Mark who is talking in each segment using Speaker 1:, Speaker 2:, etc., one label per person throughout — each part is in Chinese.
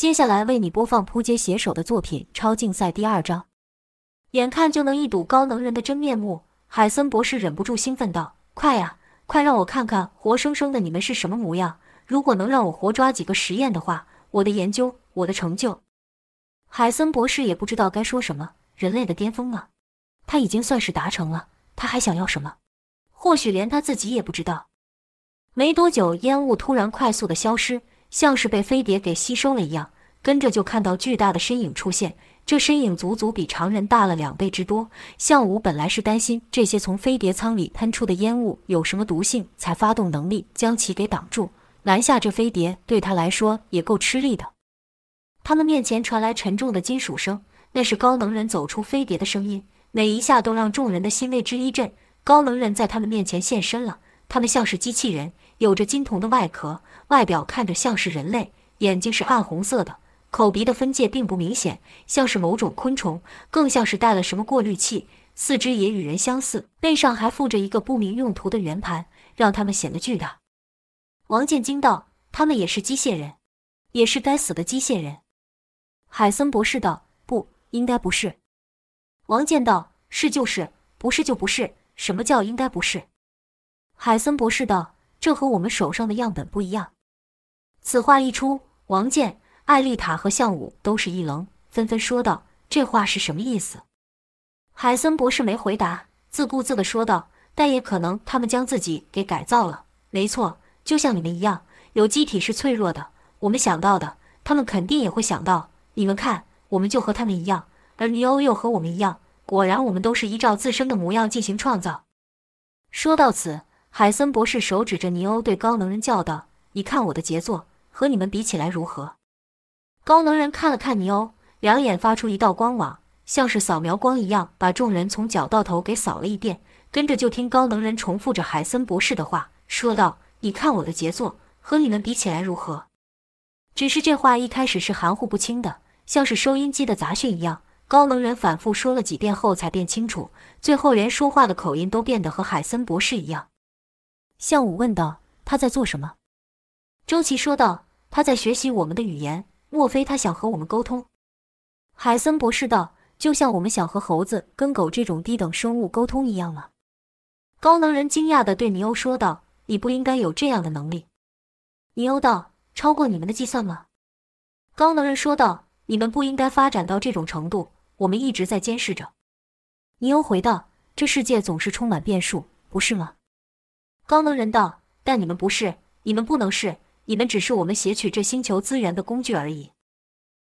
Speaker 1: 接下来为你播放扑街写手的作品《超竞赛》第二章。眼看就能一睹高能人的真面目，海森博士忍不住兴奋道：“快呀，快让我看看活生生的你们是什么模样！如果能让我活抓几个实验的话，我的研究，我的成就……”海森博士也不知道该说什么。人类的巅峰啊，他已经算是达成了，他还想要什么？或许连他自己也不知道。没多久，烟雾突然快速的消失。像是被飞碟给吸收了一样，跟着就看到巨大的身影出现。这身影足足比常人大了两倍之多。向武本来是担心这些从飞碟舱里喷出的烟雾有什么毒性，才发动能力将其给挡住。拦下这飞碟对他来说也够吃力的。他们面前传来沉重的金属声，那是高能人走出飞碟的声音，每一下都让众人的心为之一震。高能人在他们面前现身了，他们像是机器人。有着金铜的外壳，外表看着像是人类，眼睛是暗红色的，口鼻的分界并不明显，像是某种昆虫，更像是带了什么过滤器。四肢也与人相似，背上还附着一个不明用途的圆盘，让他们显得巨大。王建惊道：“他们也是机械人，也是该死的机械人。”海森博士道：“不应该不是。”王健道：“是就是，不是就不是。什么叫应该不是？”海森博士道。这和我们手上的样本不一样。此话一出，王健、艾丽塔和向武都是一愣，纷纷说道：“这话是什么意思？”海森博士没回答，自顾自地说道：“但也可能他们将自己给改造了。没错，就像你们一样，有机体是脆弱的。我们想到的，他们肯定也会想到。你们看，我们就和他们一样，而尼欧又和我们一样。果然，我们都是依照自身的模样进行创造。”说到此。海森博士手指着尼欧，对高能人叫道：“你看我的杰作，和你们比起来如何？”高能人看了看尼欧，两眼发出一道光网，像是扫描光一样，把众人从脚到头给扫了一遍。跟着就听高能人重复着海森博士的话，说道：“你看我的杰作，和你们比起来如何？”只是这话一开始是含糊不清的，像是收音机的杂讯一样。高能人反复说了几遍后才变清楚，最后连说话的口音都变得和海森博士一样。向武问道：“他在做什么？”周琦说道：“他在学习我们的语言，莫非他想和我们沟通？”海森博士道：“就像我们想和猴子、跟狗这种低等生物沟通一样吗？”高能人惊讶地对尼欧说道：“你不应该有这样的能力。”尼欧道：“超过你们的计算吗？”高能人说道：“你们不应该发展到这种程度，我们一直在监视着。”尼欧回道：“这世界总是充满变数，不是吗？”高能人道：“但你们不是，你们不能是，你们只是我们挟取这星球资源的工具而已。”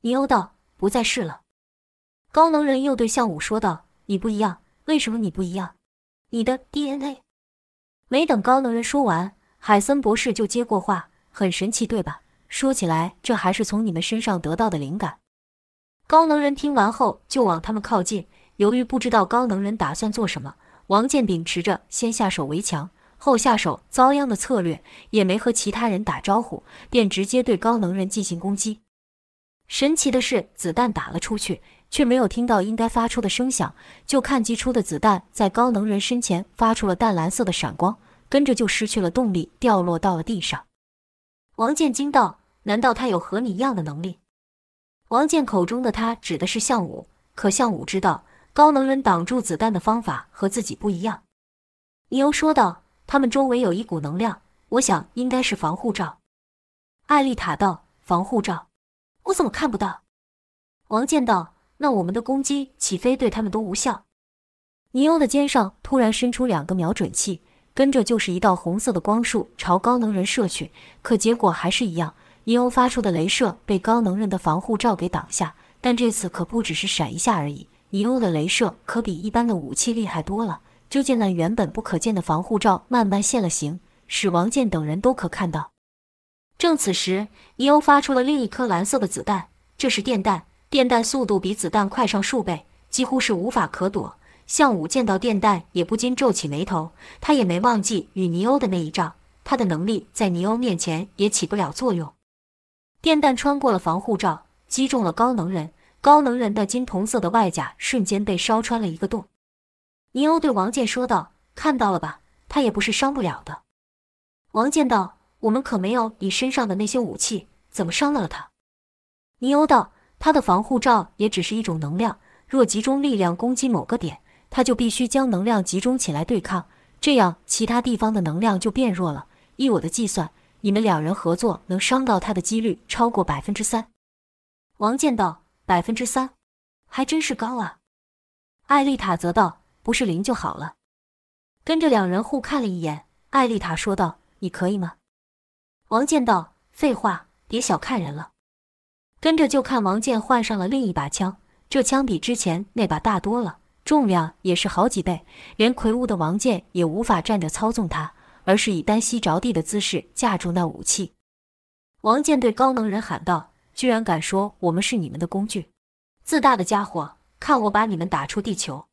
Speaker 1: 尼欧道：“不再是了。”高能人又对向武说道：“你不一样，为什么你不一样？你的 DNA。”没等高能人说完，海森博士就接过话：“很神奇，对吧？说起来，这还是从你们身上得到的灵感。”高能人听完后就往他们靠近，由于不知道高能人打算做什么，王健秉持着先下手为强。后下手遭殃的策略，也没和其他人打招呼，便直接对高能人进行攻击。神奇的是，子弹打了出去，却没有听到应该发出的声响。就看击出的子弹在高能人身前发出了淡蓝色的闪光，跟着就失去了动力，掉落到了地上。王健惊道：“难道他有和你一样的能力？”王健口中的他指的是项武，可项武知道高能人挡住子弹的方法和自己不一样。尼欧说道。他们周围有一股能量，我想应该是防护罩。艾丽塔道：“防护罩，我怎么看不到？”王健道：“那我们的攻击岂非对他们都无效？”尼欧的肩上突然伸出两个瞄准器，跟着就是一道红色的光束朝高能人射去。可结果还是一样，尼欧发出的镭射被高能人的防护罩给挡下。但这次可不只是闪一下而已，尼欧的镭射可比一般的武器厉害多了。就见那原本不可见的防护罩慢慢现了形，使王健等人都可看到。正此时，尼欧发出了另一颗蓝色的子弹，这是电弹，电弹速度比子弹快上数倍，几乎是无法可躲。向武见到电弹也不禁皱起眉头，他也没忘记与尼欧的那一仗，他的能力在尼欧面前也起不了作用。电弹穿过了防护罩，击中了高能人，高能人的金铜色的外甲瞬间被烧穿了一个洞。尼欧对王健说道：“看到了吧，他也不是伤不了的。”王健道：“我们可没有你身上的那些武器，怎么伤了了他？”尼欧道：“他的防护罩也只是一种能量，若集中力量攻击某个点，他就必须将能量集中起来对抗，这样其他地方的能量就变弱了。依我的计算，你们两人合作能伤到他的几率超过百分之三。”王健道：“百分之三，还真是高啊。”艾丽塔则道：“不是零就好了。”跟着两人互看了一眼，艾丽塔说道：“你可以吗？”王健道：“废话，别小看人了。”跟着就看王健换上了另一把枪，这枪比之前那把大多了，重量也是好几倍，连魁梧的王健也无法站着操纵它，而是以单膝着地的姿势架住那武器。王健对高能人喊道：“居然敢说我们是你们的工具，自大的家伙！看我把你们打出地球！”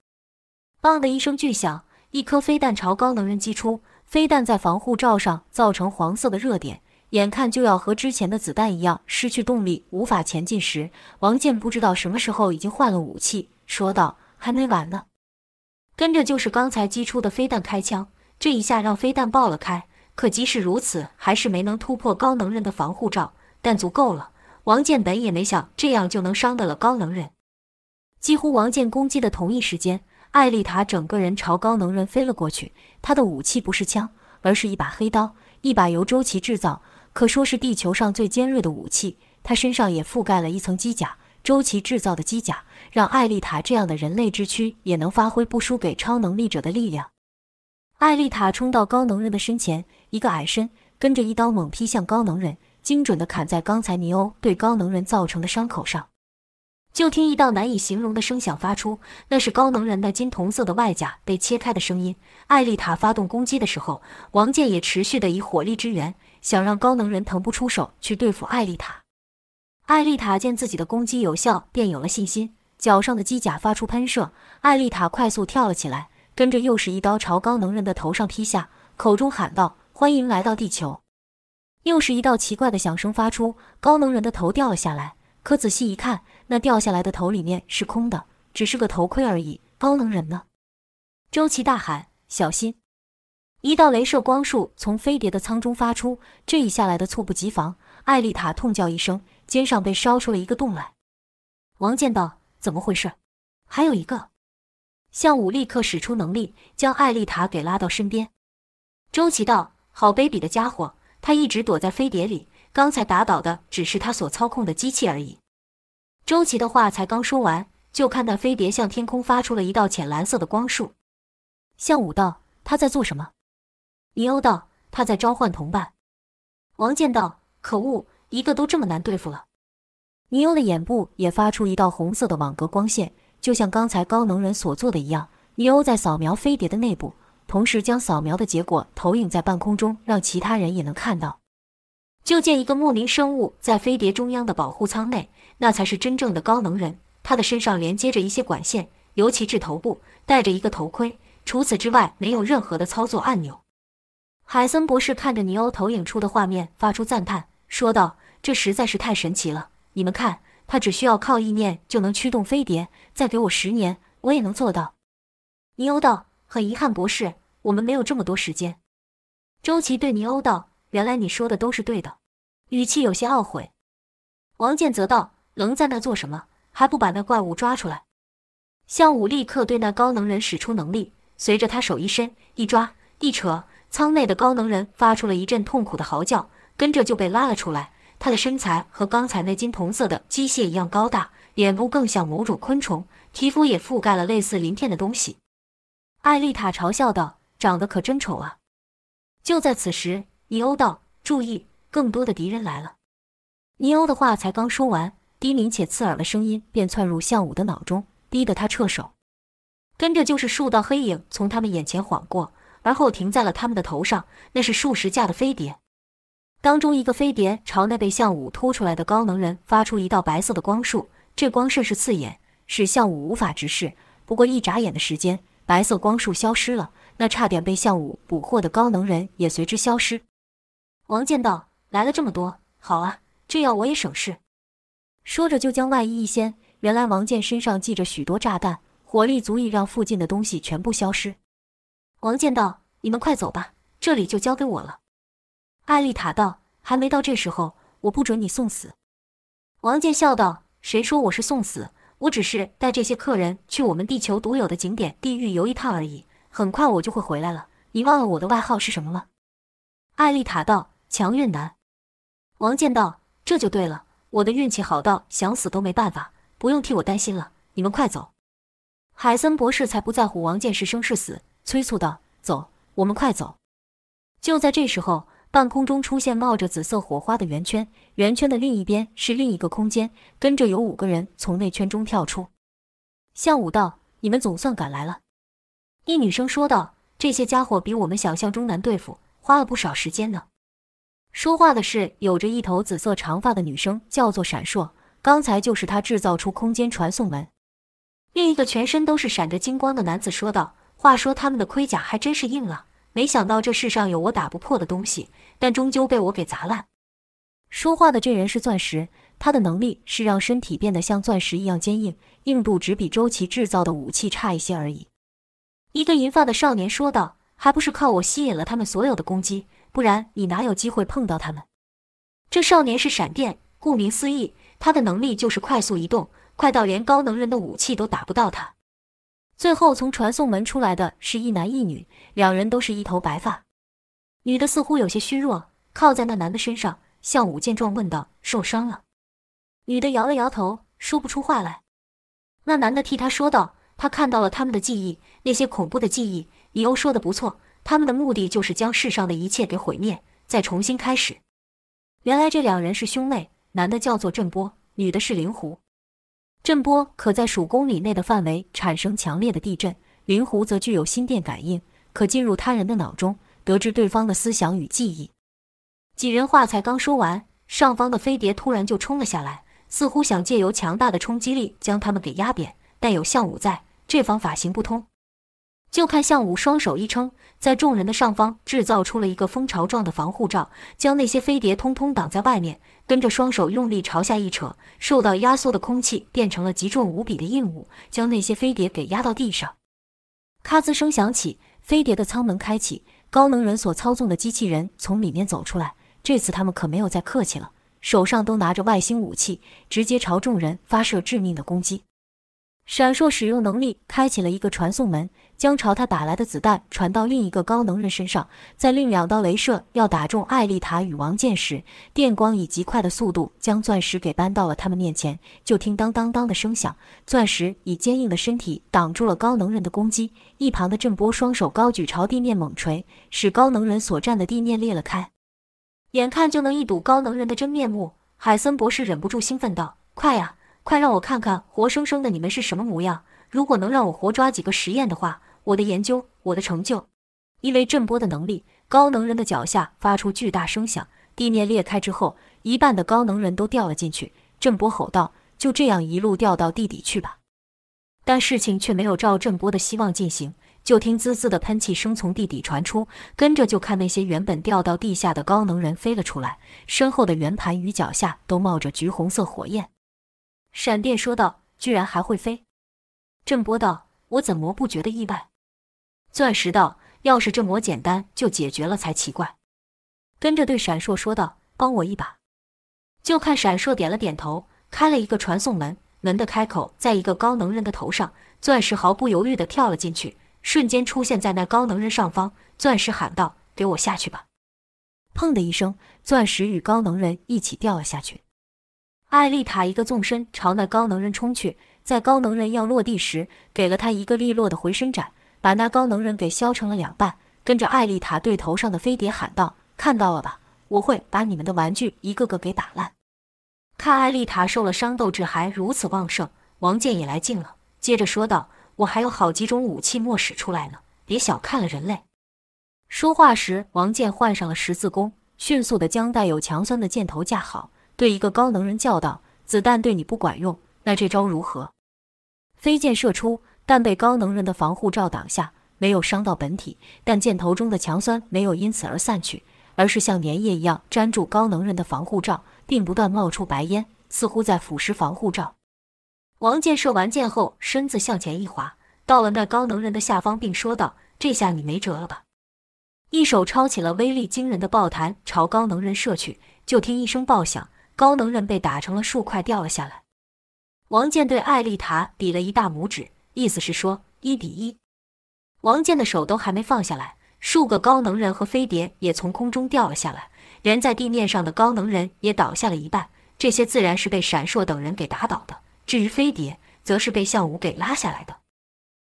Speaker 1: 砰的一声巨响，一颗飞弹朝高能人击出，飞弹在防护罩上造成黄色的热点。眼看就要和之前的子弹一样失去动力，无法前进时，王健不知道什么时候已经换了武器，说道：“还没完呢。”跟着就是刚才击出的飞弹开枪，这一下让飞弹爆了开。可即使如此，还是没能突破高能人的防护罩，但足够了。王健本也没想这样就能伤得了高能人。几乎王健攻击的同一时间，艾丽塔整个人朝高能人飞了过去。她的武器不是枪，而是一把黑刀，一把由周琦制造。可说是地球上最尖锐的武器，她身上也覆盖了一层机甲，周琦制造的机甲，让艾丽塔这样的人类之躯也能发挥不输给超能力者的力量。艾丽塔冲到高能人的身前，一个矮身，跟着一刀猛劈向高能人，精准地砍在刚才尼欧对高能人造成的伤口上。就听一道难以形容的声响发出，那是高能人的金铜色的外甲被切开的声音。艾丽塔发动攻击的时候，王健也持续的以火力支援。想让高能人腾不出手去对付艾丽塔。艾丽塔见自己的攻击有效，便有了信心。脚上的机甲发出喷射，艾丽塔快速跳了起来，跟着又是一刀朝高能人的头上劈下，口中喊道：“欢迎来到地球。”又是一道奇怪的响声发出，高能人的头掉了下来。可仔细一看，那掉下来的头里面是空的，只是个头盔而已。高能人呢？周琦大喊：“小心！”一道镭射光束从飞碟的舱中发出，这一下来的猝不及防，艾丽塔痛叫一声，肩上被烧出了一个洞来。王健道：“怎么回事？还有一个。”向武立刻使出能力，将艾丽塔给拉到身边。周琦道：“好卑鄙的家伙，他一直躲在飞碟里，刚才打倒的只是他所操控的机器而已。”周琦的话才刚说完，就看到飞碟向天空发出了一道浅蓝色的光束。向武道：“他在做什么？”尼欧道：“他在召唤同伴。”王健道：“可恶，一个都这么难对付了。”尼欧的眼部也发出一道红色的网格光线，就像刚才高能人所做的一样。尼欧在扫描飞碟的内部，同时将扫描的结果投影在半空中，让其他人也能看到。就见一个莫名生物在飞碟中央的保护舱内，那才是真正的高能人。他的身上连接着一些管线，尤其是头部戴着一个头盔，除此之外没有任何的操作按钮。海森博士看着尼欧投影出的画面，发出赞叹，说道：“这实在是太神奇了！你们看，他只需要靠意念就能驱动飞碟，再给我十年，我也能做到。”尼欧道：“很遗憾，博士，我们没有这么多时间。”周琦对尼欧道：“原来你说的都是对的。”语气有些懊悔。王健则道：“愣在那做什么？还不把那怪物抓出来？”向武立刻对那高能人使出能力，随着他手一伸，一抓，一扯。舱内的高能人发出了一阵痛苦的嚎叫，跟着就被拉了出来。他的身材和刚才那金铜色的机械一样高大，脸部更像某种昆虫，皮肤也覆盖了类似鳞片的东西。艾丽塔嘲笑道：“长得可真丑啊！”就在此时，尼欧道：“注意，更多的敌人来了。”尼欧的话才刚说完，低鸣且刺耳的声音便窜入向武的脑中，逼得他撤手。跟着就是数道黑影从他们眼前晃过。而后停在了他们的头上，那是数十架的飞碟，当中一个飞碟朝那被项武拖出来的高能人发出一道白色的光束，这光甚是刺眼，使项武无法直视。不过一眨眼的时间，白色光束消失了，那差点被项武捕获的高能人也随之消失。王健道：“来了这么多，好啊，这样我也省事。”说着就将外衣一掀，原来王健身上系着许多炸弹，火力足以让附近的东西全部消失。王健道：“你们快走吧，这里就交给我了。”艾丽塔道：“还没到这时候，我不准你送死。”王健笑道：“谁说我是送死？我只是带这些客人去我们地球独有的景点地狱游一趟而已。很快我就会回来了。你忘了我的外号是什么了？”艾丽塔道：“强运男。”王健道：“这就对了，我的运气好到想死都没办法，不用替我担心了。你们快走。”海森博士才不在乎王健是生是死，催促道：“走，我们快走。”就在这时候，半空中出现冒着紫色火花的圆圈，圆圈的另一边是另一个空间，跟着有五个人从内圈中跳出。向武道：“你们总算赶来了。”一女生说道：“这些家伙比我们想象中难对付，花了不少时间呢。”说话的是有着一头紫色长发的女生，叫做闪烁。刚才就是她制造出空间传送门。另一个全身都是闪着金光的男子说道：“话说他们的盔甲还真是硬啊，没想到这世上有我打不破的东西，但终究被我给砸烂。”说话的这人是钻石，他的能力是让身体变得像钻石一样坚硬，硬度只比周琦制造的武器差一些而已。一个银发的少年说道：“还不是靠我吸引了他们所有的攻击。”不然你哪有机会碰到他们？这少年是闪电，顾名思义，他的能力就是快速移动，快到连高能人的武器都打不到他。最后从传送门出来的是一男一女，两人都是一头白发，女的似乎有些虚弱，靠在那男的身上。向武见状问道：“受伤了？”女的摇了摇头，说不出话来。那男的替他说道：“他看到了他们的记忆，那些恐怖的记忆。”你欧说的不错。他们的目的就是将世上的一切给毁灭，再重新开始。原来这两人是兄妹，男的叫做震波，女的是灵狐。震波可在数公里内的范围产生强烈的地震，灵狐则具有心电感应，可进入他人的脑中，得知对方的思想与记忆。几人话才刚说完，上方的飞碟突然就冲了下来，似乎想借由强大的冲击力将他们给压扁，但有项武在，这方法行不通。就看项武双手一撑，在众人的上方制造出了一个蜂巢状的防护罩，将那些飞碟通通挡在外面。跟着双手用力朝下一扯，受到压缩的空气变成了极重无比的硬物，将那些飞碟给压到地上。咔吱声响起，飞碟的舱门开启，高能人所操纵的机器人从里面走出来。这次他们可没有再客气了，手上都拿着外星武器，直接朝众人发射致命的攻击。闪烁使用能力开启了一个传送门，将朝他打来的子弹传到另一个高能人身上。在另两道镭射要打中艾丽塔与王健时，电光以极快的速度将钻石给搬到了他们面前。就听当当当的声响，钻石以坚硬的身体挡住了高能人的攻击。一旁的震波双手高举朝地面猛锤，使高能人所站的地面裂了开。眼看就能一睹高能人的真面目，海森博士忍不住兴奋道：“快呀！”快让我看看活生生的你们是什么模样！如果能让我活抓几个实验的话，我的研究，我的成就。因为震波的能力，高能人的脚下发出巨大声响，地面裂开之后，一半的高能人都掉了进去。震波吼道：“就这样一路掉到地底去吧！”但事情却没有照震波的希望进行。就听滋滋的喷气声从地底传出，跟着就看那些原本掉到地下的高能人飞了出来，身后的圆盘与脚下都冒着橘红色火焰。闪电说道：“居然还会飞！”震波道：“我怎么不觉得意外？”钻石道：“要是这么简单就解决了才奇怪。”跟着对闪烁说道：“帮我一把。”就看闪烁点了点头，开了一个传送门，门的开口在一个高能人的头上，钻石毫不犹豫地跳了进去，瞬间出现在那高能人上方。钻石喊道：“给我下去吧！”砰的一声，钻石与高能人一起掉了下去。艾丽塔一个纵身朝那高能人冲去，在高能人要落地时，给了他一个利落的回身斩，把那高能人给削成了两半。跟着艾丽塔对头上的飞碟喊道：“看到了吧，我会把你们的玩具一个个给打烂。”看艾丽塔受了伤，斗志还如此旺盛，王健也来劲了，接着说道：“我还有好几种武器没使出来呢，别小看了人类。”说话时，王健换上了十字弓，迅速的将带有强酸的箭头架好。对一个高能人叫道：“子弹对你不管用，那这招如何？”飞箭射出，但被高能人的防护罩挡下，没有伤到本体。但箭头中的强酸没有因此而散去，而是像粘液一样粘住高能人的防护罩，并不断冒出白烟，似乎在腐蚀防护罩。王健射完箭后，身子向前一滑，到了那高能人的下方，并说道：“这下你没辙了吧？”一手抄起了威力惊人的爆弹，朝高能人射去。就听一声爆响。高能人被打成了数块，掉了下来。王健对艾丽塔比了一大拇指，意思是说一比一。王健的手都还没放下来，数个高能人和飞碟也从空中掉了下来，连在地面上的高能人也倒下了一半。这些自然是被闪烁等人给打倒的。至于飞碟，则是被项武给拉下来的。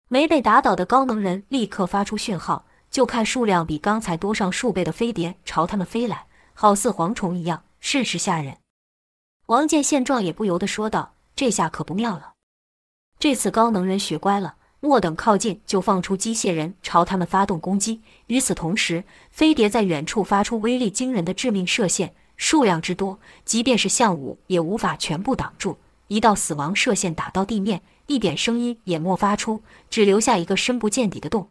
Speaker 1: 没被打倒的高能人立刻发出讯号，就看数量比刚才多上数倍的飞碟朝他们飞来，好似蝗虫一样，甚是吓人。王健见状也不由得说道：“这下可不妙了，这次高能人学乖了。”莫等靠近，就放出机械人朝他们发动攻击。与此同时，飞碟在远处发出威力惊人的致命射线，数量之多，即便是项武也无法全部挡住。一道死亡射线打到地面，一点声音也没发出，只留下一个深不见底的洞。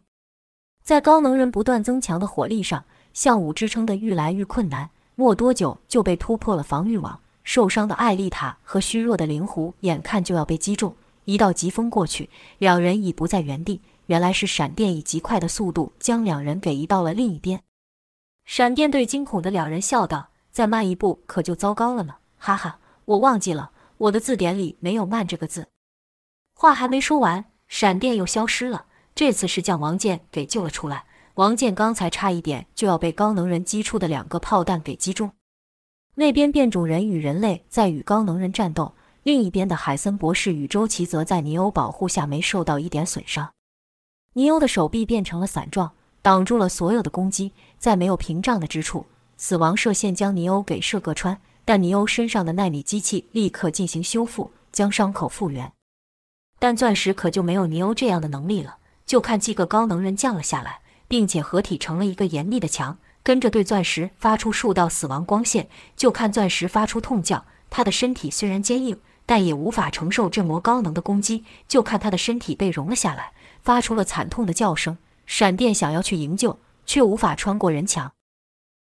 Speaker 1: 在高能人不断增强的火力上，项武支撑的愈来愈困难，没多久就被突破了防御网。受伤的艾丽塔和虚弱的灵狐眼看就要被击中。一道疾风过去，两人已不在原地。原来是闪电以极快的速度将两人给移到了另一边。闪电对惊恐的两人笑道：“再慢一步可就糟糕了呢！”哈哈，我忘记了，我的字典里没有“慢”这个字。话还没说完，闪电又消失了。这次是将王健给救了出来。王健刚才差一点就要被高能人击出的两个炮弹给击中。那边变种人与人类在与高能人战斗。另一边的海森博士与周琦则在尼欧保护下没受到一点损伤。尼欧的手臂变成了伞状，挡住了所有的攻击。在没有屏障的之处，死亡射线将尼欧给射个穿，但尼欧身上的纳米机器立刻进行修复，将伤口复原。但钻石可就没有尼欧这样的能力了。就看几个高能人降了下来，并且合体成了一个严厉的墙，跟着对钻石发出数道死亡光线。就看钻石发出痛叫，他的身体虽然坚硬。但也无法承受震魔高能的攻击，就看他的身体被融了下来，发出了惨痛的叫声。闪电想要去营救，却无法穿过人墙。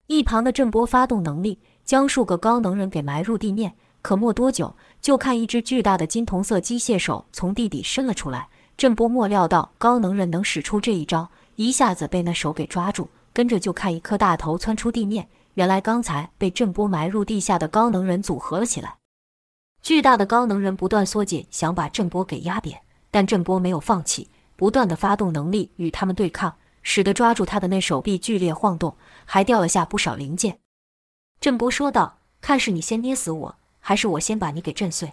Speaker 1: 一旁的震波发动能力将数个高能人给埋入地面，可没多久，就看一只巨大的金铜色机械手从地底伸了出来。震波没料到高能人能使出这一招，一下子被那手给抓住，跟着就看一颗大头窜出地面。原来刚才被震波埋入地下的高能人组合了起来。巨大的高能人不断缩紧，想把震波给压扁，但震波没有放弃，不断的发动能力与他们对抗，使得抓住他的那手臂剧烈晃动，还掉了下不少零件。震波说道：“看是你先捏死我，还是我先把你给震碎？”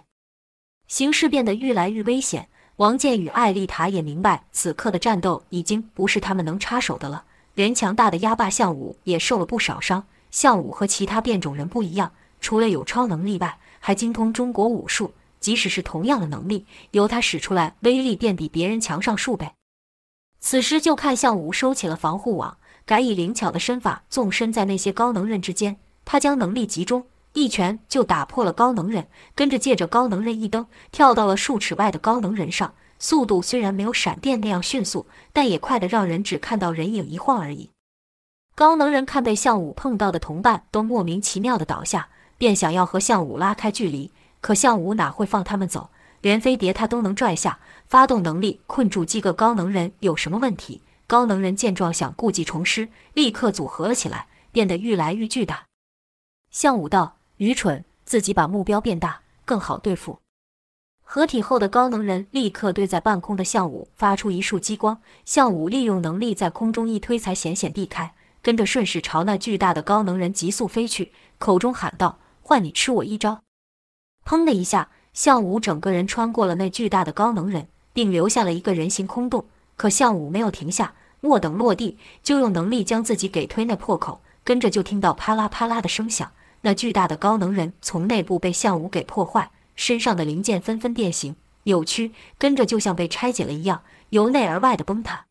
Speaker 1: 形势变得愈来愈危险。王健与艾丽塔也明白，此刻的战斗已经不是他们能插手的了。连强大的压霸项武也受了不少伤。项武和其他变种人不一样，除了有超能力外，还精通中国武术，即使是同样的能力，由他使出来，威力便比别人强上数倍。此时就看向武收起了防护网，改以灵巧的身法纵身在那些高能人之间。他将能力集中，一拳就打破了高能人，跟着借着高能人一蹬，跳到了数尺外的高能人上。速度虽然没有闪电那样迅速，但也快得让人只看到人影一晃而已。高能人看被向武碰到的同伴都莫名其妙的倒下。便想要和项武拉开距离，可项武哪会放他们走？连飞碟他都能拽下，发动能力困住几个高能人有什么问题？高能人见状想故技重施，立刻组合了起来，变得愈来愈巨大。项武道：“愚蠢，自己把目标变大更好对付。”合体后的高能人立刻对在半空的项武发出一束激光，项武利用能力在空中一推，才险险避开，跟着顺势朝那巨大的高能人急速飞去，口中喊道。换你吃我一招！砰的一下，项武整个人穿过了那巨大的高能人，并留下了一个人形空洞。可项武没有停下，莫等落地，就用能力将自己给推那破口。跟着就听到啪啦啪啦的声响，那巨大的高能人从内部被项武给破坏，身上的零件纷纷变形扭曲，跟着就像被拆解了一样，由内而外的崩塌。